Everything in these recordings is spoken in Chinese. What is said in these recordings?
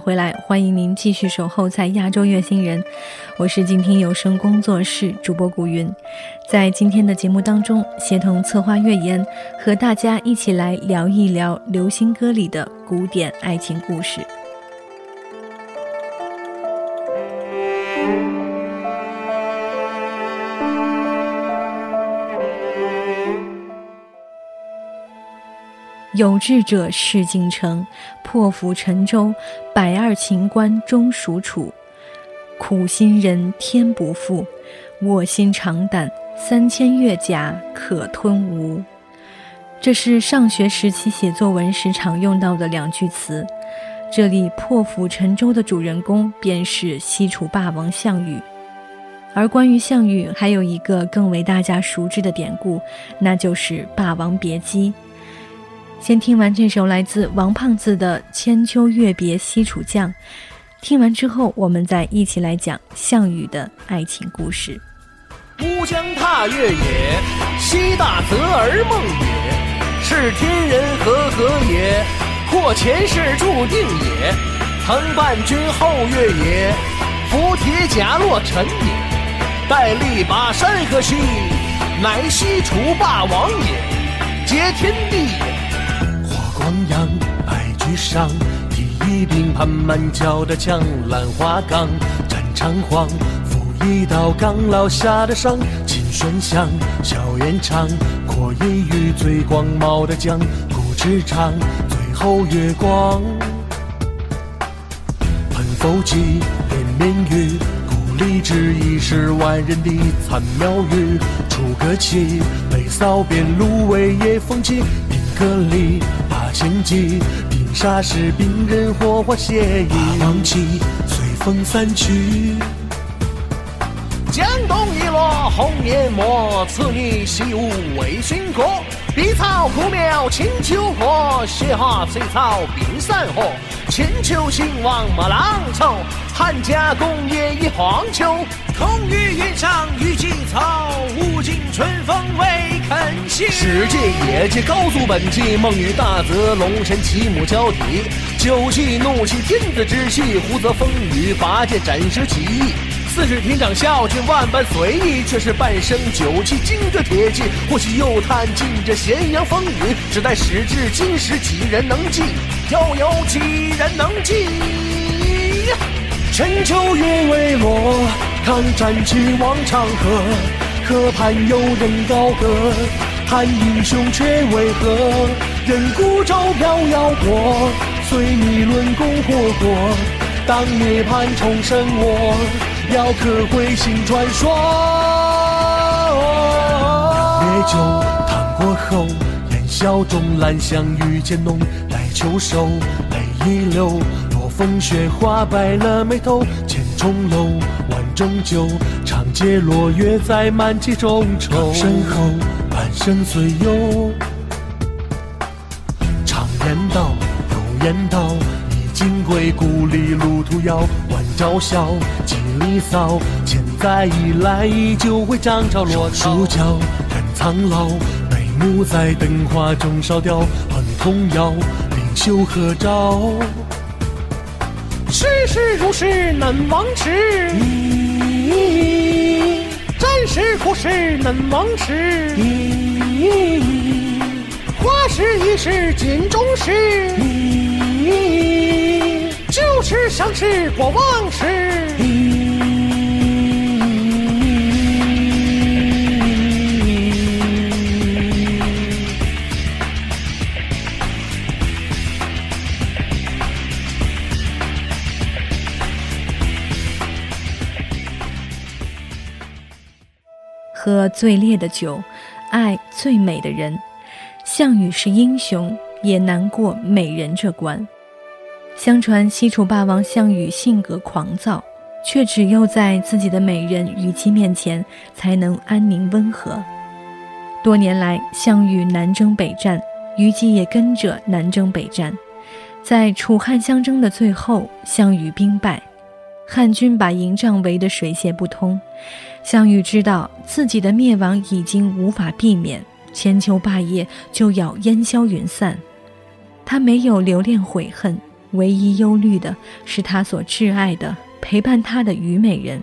回来，欢迎您继续守候在亚洲月星人，我是静听有声工作室主播古云，在今天的节目当中，协同策划月言，和大家一起来聊一聊流行歌里的古典爱情故事。有志者事竟成，破釜沉舟，百二秦关终属楚。苦心人天不负，卧薪尝胆，三千越甲可吞吴。这是上学时期写作文时常用到的两句词。这里破釜沉舟的主人公便是西楚霸王项羽。而关于项羽，还有一个更为大家熟知的典故，那就是《霸王别姬》。先听完这首来自王胖子的《千秋月别西楚将》，听完之后，我们再一起来讲项羽的爱情故事。乌江踏月也，西大泽而梦也，是天人合合也，或前世注定也。曾伴君后月也，扶铁甲落尘也。待力拔山河兮，乃西楚霸王也，结天地。黄杨白驹上，提一柄盘满脚的枪，兰花岗战场黄，负一刀刚烙下的伤。秦顺香，笑颜长，阔一羽最光茂的疆，古驰长，最后月光。喷否骑，连绵雨，故里之一是万人的残庙宇。出个旗，北扫边芦苇也风起，兵戈里。千骑，拼杀士兵人火花血衣，王旗随风散去。江东一落红颜末，此女西吴为君歌。碧草枯苗清秋破，雪花翠草冰山河。千秋兴亡莫浪愁，汉家功业已荒丘。空余云上郁金草，无尽春风未肯歇。世界业界高速奔疾，猛于大泽，龙神齐母交替。酒气怒气天子之气，胡则风雨拔剑斩蛇起义。四世亭长孝敬万般随意，却是半生酒气金戈铁骑。或许又叹尽这咸阳风雨，只待时至今时几人能记？又有几人能记？千秋月未落，看战起望长河。河畔有人高歌，叹英雄却为何？任孤舟飘摇过，随你论功过过。当涅槃重生我，要刻回新传说。烈酒烫过后，烟消中兰香愈渐浓。待秋收，泪已流。风雪花白了眉头，千重楼，万种酒，长街落月在满其中愁。身后半生岁月，常言道，有言道，衣锦归故里路途遥。万朝笑，几里骚，千载以来依旧会涨潮落潮。树角看苍老，眉目在灯花中烧掉。哼童谣，领袖合照。世事如是难忘时，战时苦事难忘时，花时一事尽终事，就是想吃，我忘吃。喝最烈的酒，爱最美的人。项羽是英雄，也难过美人这关。相传西楚霸王项羽性格狂躁，却只有在自己的美人虞姬面前才能安宁温和。多年来，项羽南征北战，虞姬也跟着南征北战。在楚汉相争的最后，项羽兵败，汉军把营帐围得水泄不通。项羽知道自己的灭亡已经无法避免，千秋霸业就要烟消云散。他没有留恋悔恨，唯一忧虑的是他所挚爱的、陪伴他的虞美人。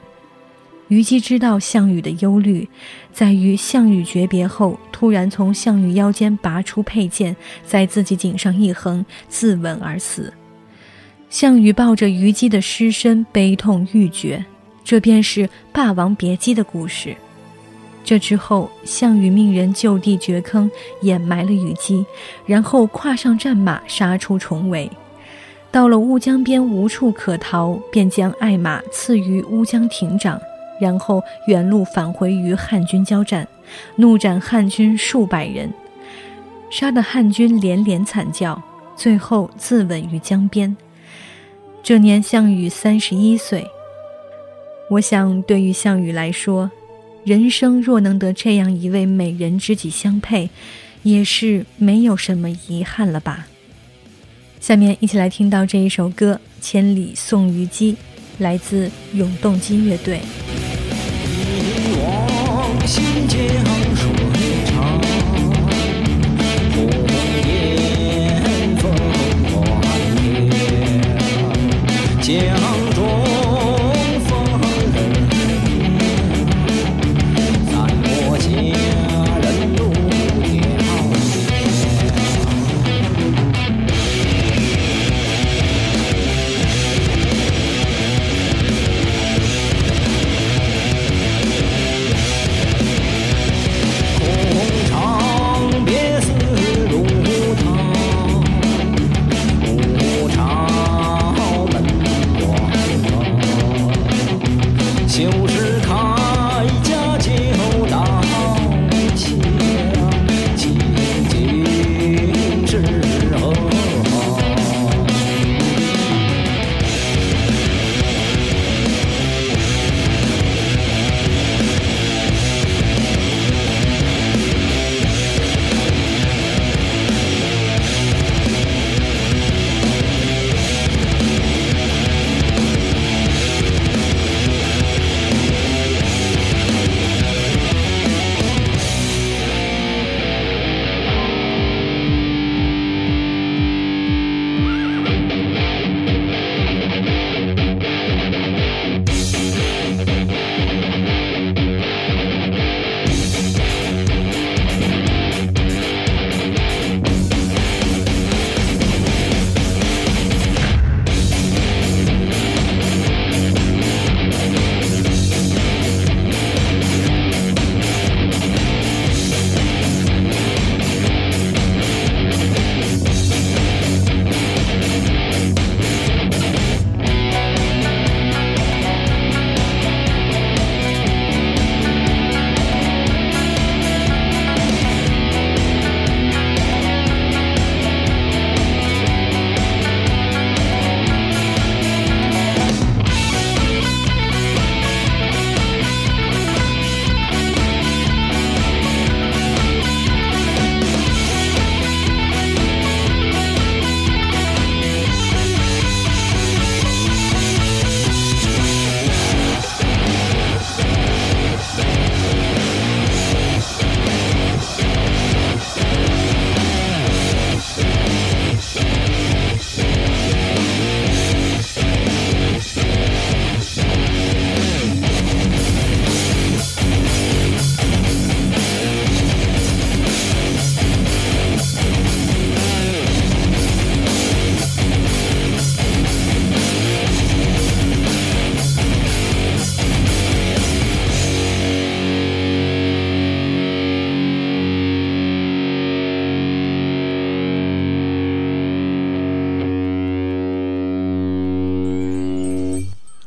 虞姬知道项羽的忧虑，在于项羽诀别后，突然从项羽腰间拔出佩剑，在自己颈上一横，自刎而死。项羽抱着虞姬的尸身，悲痛欲绝。这便是《霸王别姬》的故事。这之后，项羽命人就地掘坑，掩埋了虞姬，然后跨上战马，杀出重围。到了乌江边，无处可逃，便将爱马赐予乌江亭长。然后原路返回与汉军交战，怒斩汉军数百人，杀得汉军连连惨叫，最后自刎于江边。这年项羽三十一岁。我想，对于项羽来说，人生若能得这样一位美人知己相配，也是没有什么遗憾了吧。下面一起来听到这一首歌《千里送虞姬》，来自永动机乐队。新江水长，红颜凤还江。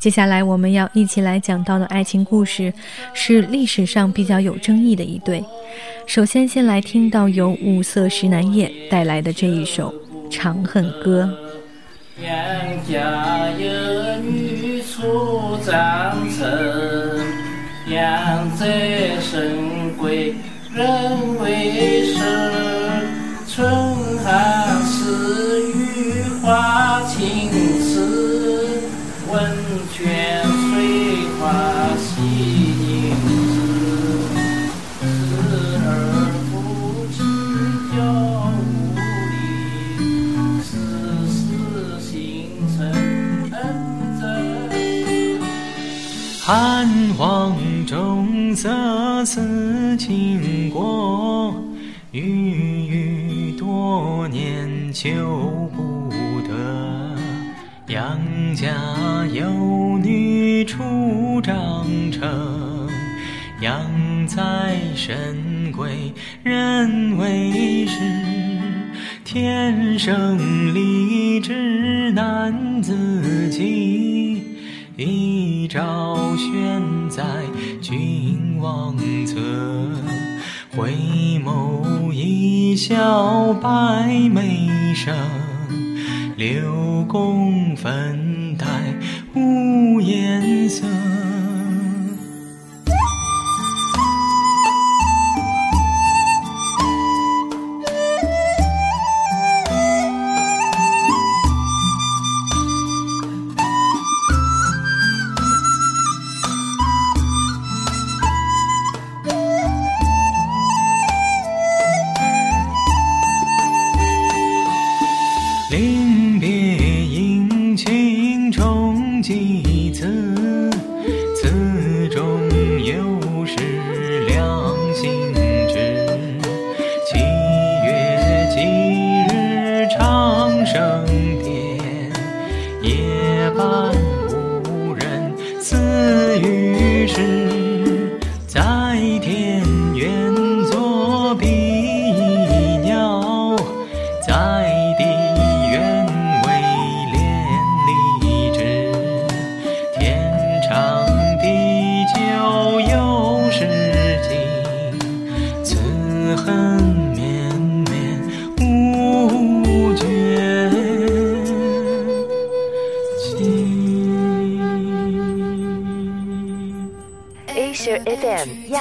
接下来我们要一起来讲到的爱情故事，是历史上比较有争议的一对。首先，先来听到由五色石南叶带来的这一首《长恨歌》。杨家有女初长成，养在深闺人未识。春寒时雨花青丝，温泉水花洗凝脂。时而夫妻交无力，时时形成恩泽。汉皇重色思倾国，郁郁多年求不得。杨家有初长成，养在深闺人未识。天生丽质难自弃，一朝选在君王侧。回眸一笑百媚生，六宫粉黛颜色。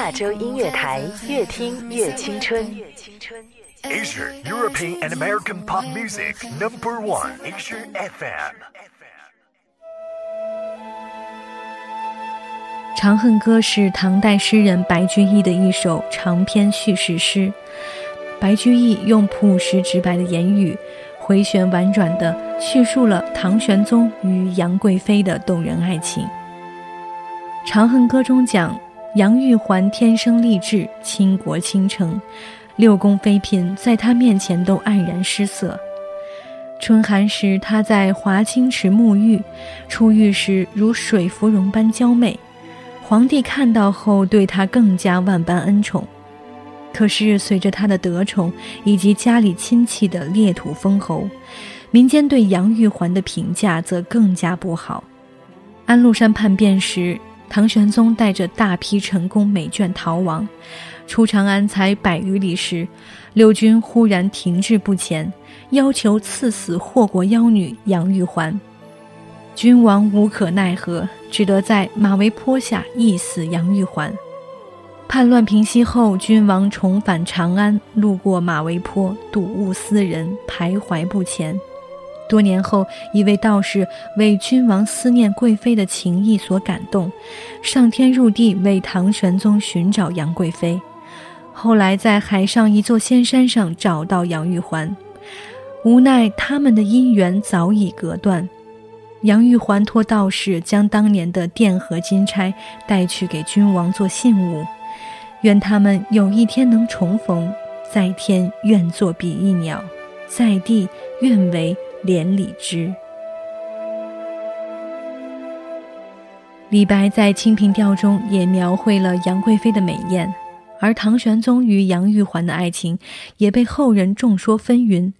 亚洲音乐台，越听越青春。Asia European and American pop music number one. Asia FM.《长恨歌》是唐代诗人白居易的一首长篇叙事诗。白居易用朴实直白的言语，回旋婉转地叙述了唐玄宗与杨贵妃的动人爱情。《长恨歌》中讲，杨玉环天生丽质，倾国倾城，六宫妃嫔在她面前都黯然失色。春寒时，她在华清池沐浴，出浴时如水芙蓉般娇媚。皇帝看到后，对她更加万般恩宠。可是随着她的得宠以及家里亲戚的裂土封侯，民间对杨玉环的评价则更加不好。安禄山叛变时，唐玄宗带着大批陈宫美眷逃亡，出长安才百余里时，六军忽然停滞不前，要求赐死祸国妖女杨玉环。君王无可奈何，只得在马嵬坡下缢死杨玉环。叛乱平息后，君王重返长安，路过马嵬坡，睹物思人，徘徊不前。多年后，一位道士为君王思念贵妃的情谊所感动，上天入地为唐玄宗寻找杨贵妃。后来在海上一座仙山上找到杨玉环，无奈他们的姻缘早已隔断。杨玉环托道士将当年的钿和金钗带去给君王做信物，愿他们有一天能重逢。在天愿作比翼鸟，在地愿为连理枝。李白在《清平调》中也描绘了杨贵妃的美艳，而唐玄宗与杨玉环的爱情也被后人众说纷纭。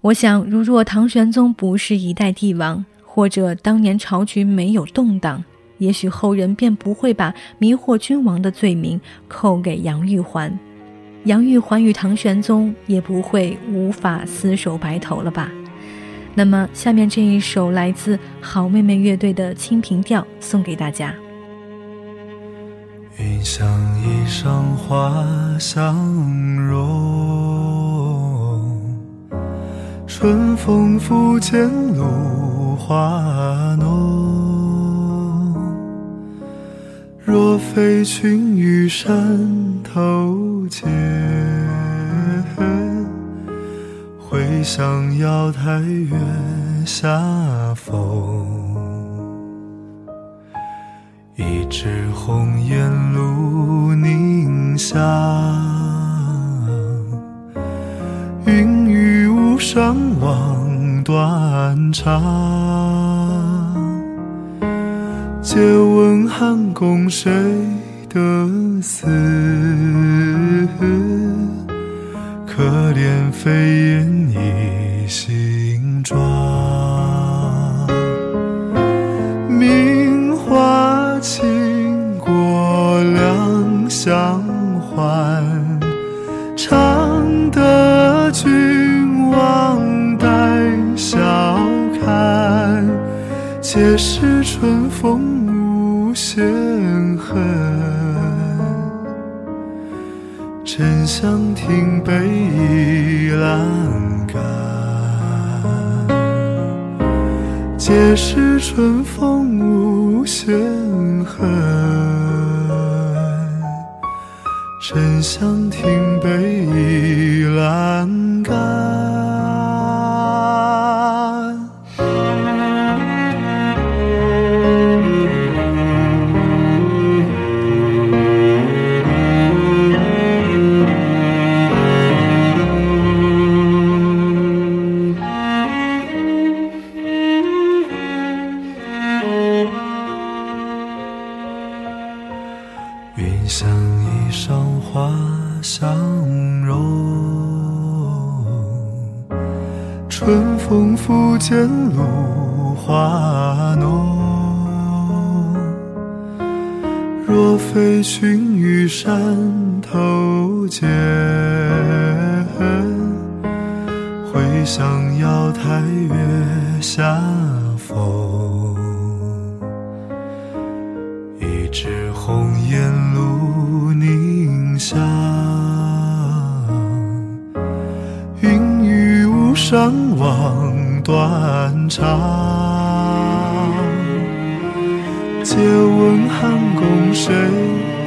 我想，如若唐玄宗不是一代帝王，或者当年朝局没有动荡，也许后人便不会把迷惑君王的罪名扣给杨玉环，杨玉环与唐玄宗也不会无法厮守白头了吧。那么，下面这一首来自好妹妹乐队的《清平调》送给大家。云想衣裳花相融，春风拂槛露华浓。若非群玉山头见。回想瑶台月下逢，一枝红艳露凝香，云雨巫山枉断肠。借问汉宫谁得似？可怜飞燕倚新妆，谁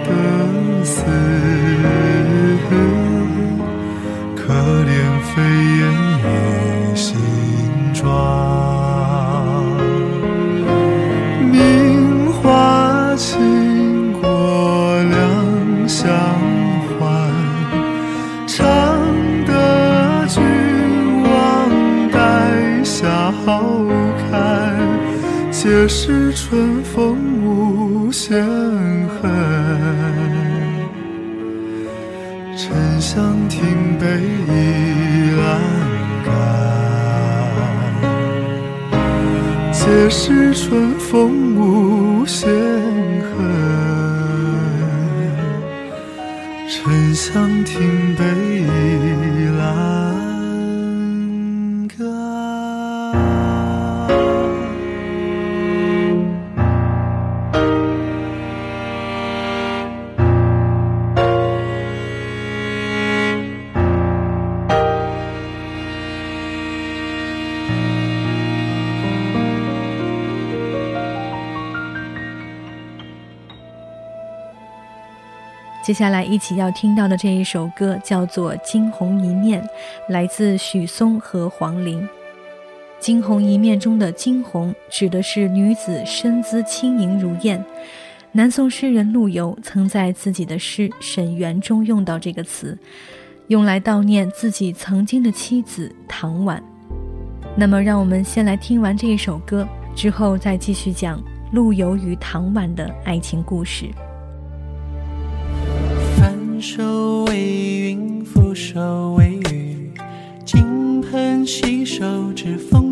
的思？可怜飞接下来一起要听到的这一首歌叫做《惊鸿一面》，来自许嵩和黄龄。《惊鸿一面》中的“惊鸿”指的是女子身姿轻盈如燕。南宋诗人陆游曾在自己的诗《沈园》中用到这个词，用来悼念自己曾经的妻子唐婉。那么，让我们先来听完这一首歌，之后再继续讲陆游与唐婉的爱情故事。手为云，覆手为雨，金盆洗手指风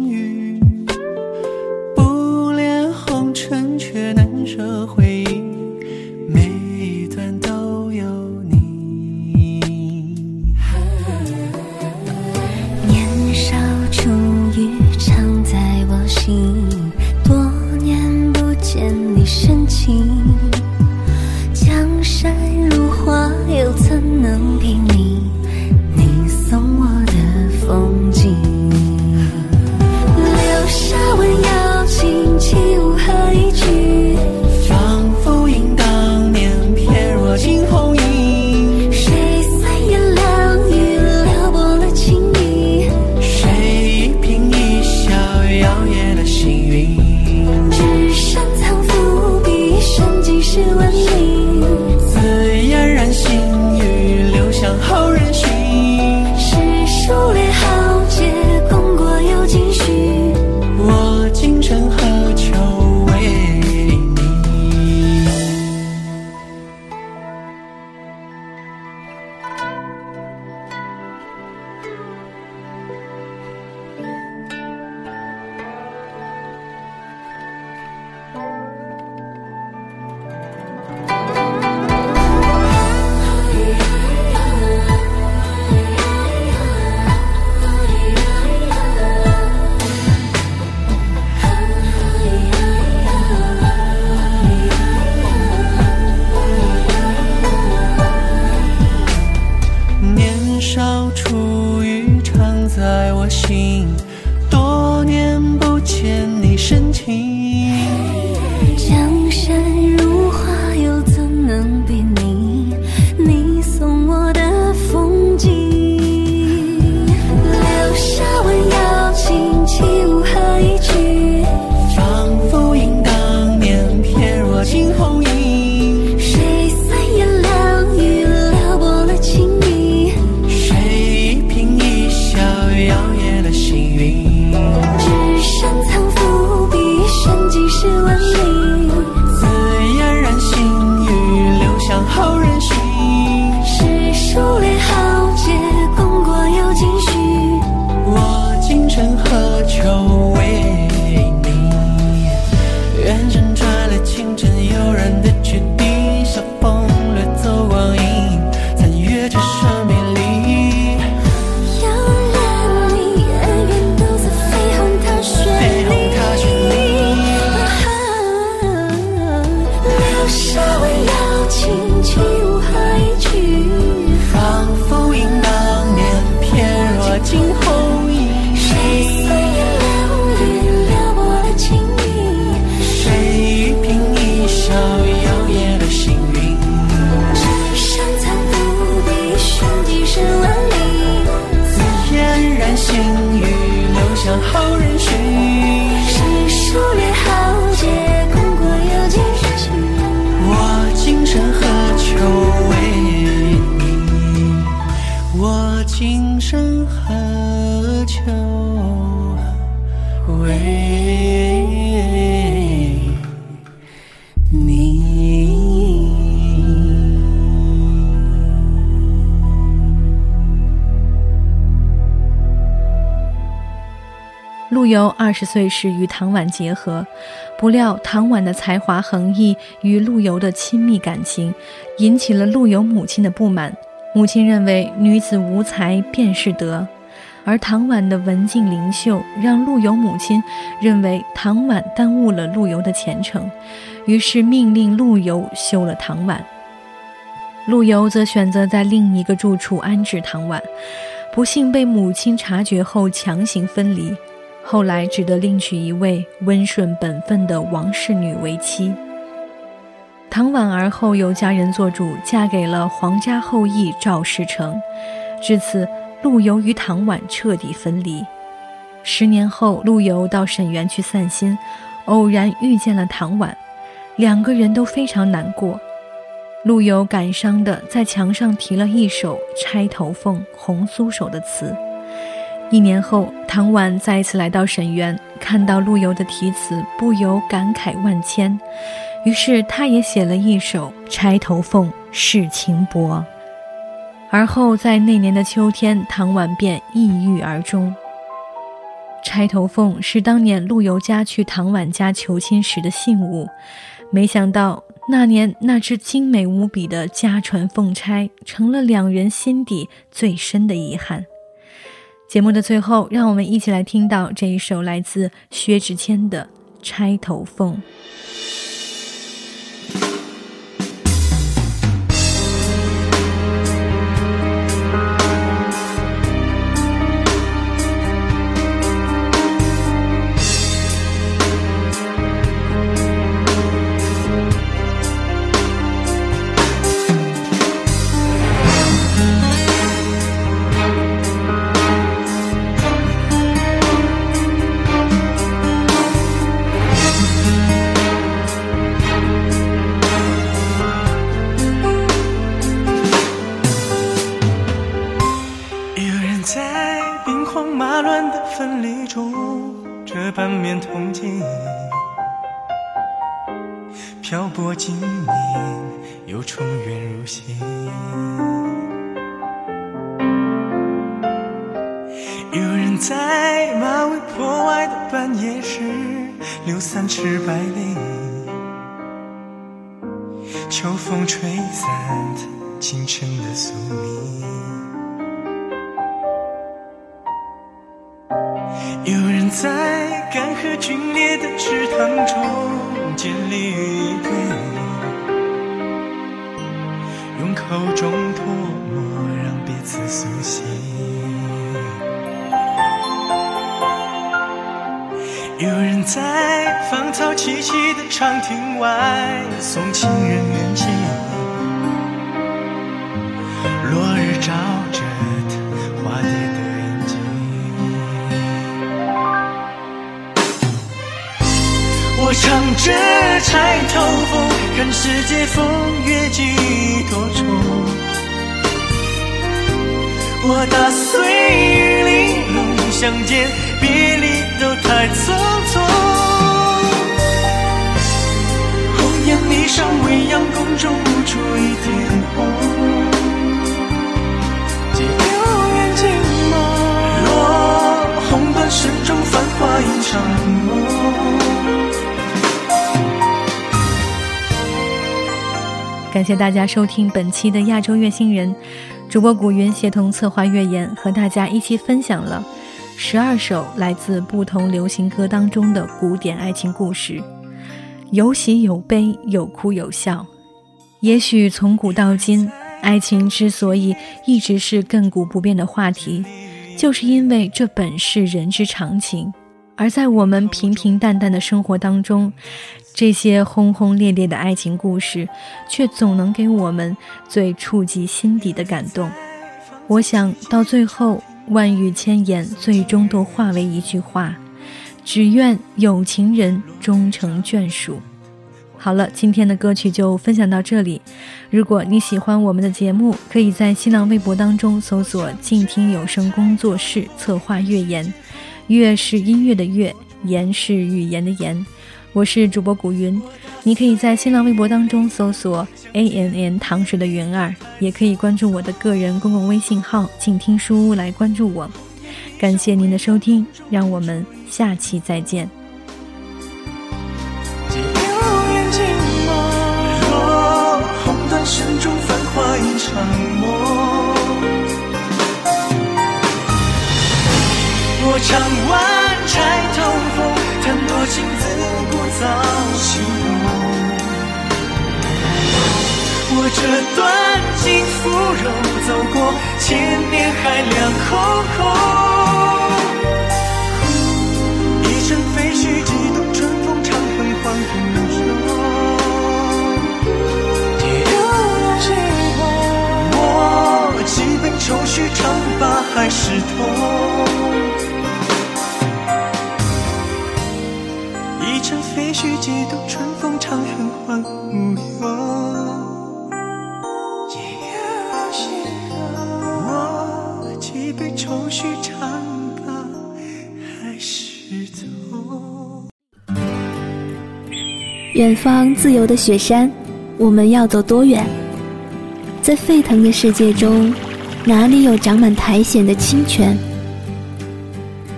陆游二十岁时与唐婉结合，不料唐婉的才华横溢与陆游的亲密感情，引起了陆游母亲的不满。母亲认为女子无才便是德，而唐婉的文静灵秀让陆游母亲认为唐婉耽误了陆游的前程，于是命令陆游休了唐婉。陆游则选择在另一个住处安置唐婉，不幸被母亲察觉后强行分离。后来只得另娶一位温顺本分的王氏女为妻。唐婉儿后有家人做主，嫁给了皇家后裔赵世成。至此，陆游与唐婉彻底分离。十年后，陆游到沈园去散心，偶然遇见了唐婉，两个人都非常难过。陆游感伤地在墙上题了一首《钗头凤·红酥手》的词。一年后，唐婉再次来到沈园，看到陆游的题词，不由感慨万千。于是，他也写了一首《钗头凤·世情薄》。而后，在那年的秋天，唐婉便抑郁而终。钗头凤是当年陆游家去唐婉家求亲时的信物，没想到那年那只精美无比的家传凤钗，成了两人心底最深的遗憾。节目的最后，让我们一起来听到这一首来自薛之谦的《钗头凤》。口中唾沫让彼此苏醒。有人在芳草萋萋的长亭外送情人远行，落日照我唱着。钗头凤，看世界风月几多愁。我打碎玉玲珑，相见别离都太匆匆。红颜霓裳，未央宫中无处一点红。几流烟尽梦，落红断声中，繁华一场梦。感谢大家收听本期的亚洲乐星人，主播古云协同策划乐言，和大家一起分享了十二首来自不同流行歌当中的古典爱情故事，有喜有悲，有哭有笑。也许从古到今，爱情之所以一直是亘古不变的话题，就是因为这本是人之常情。而在我们平平淡淡的生活当中，这些轰轰烈烈的爱情故事，却总能给我们最触及心底的感动。我想到最后，万语千言，最终都化为一句话：只愿有情人终成眷属。好了，今天的歌曲就分享到这里。如果你喜欢我们的节目，可以在新浪微博当中搜索“静听有声工作室”，策划乐言。乐是音乐的乐，言是语言的言。我是主播古云，你可以在新浪微博当中搜索 A N N 糖水的云儿，也可以关注我的个人公共微信号“静听书屋”来关注我。感谢您的收听，让我们下期再见。我唱完钗头凤，弹多情。早心动，我这段情芙蓉走过千年海凉空空。一程废墟，几度春风长恨换红袖。我几杯愁绪，长把海誓痛。几度春风长恨换无忧。我几杯愁绪长把海誓痛。远方自由的雪山，我们要走多远？在沸腾的世界中，哪里有长满苔藓的清泉？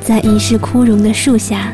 在已是枯荣的树下。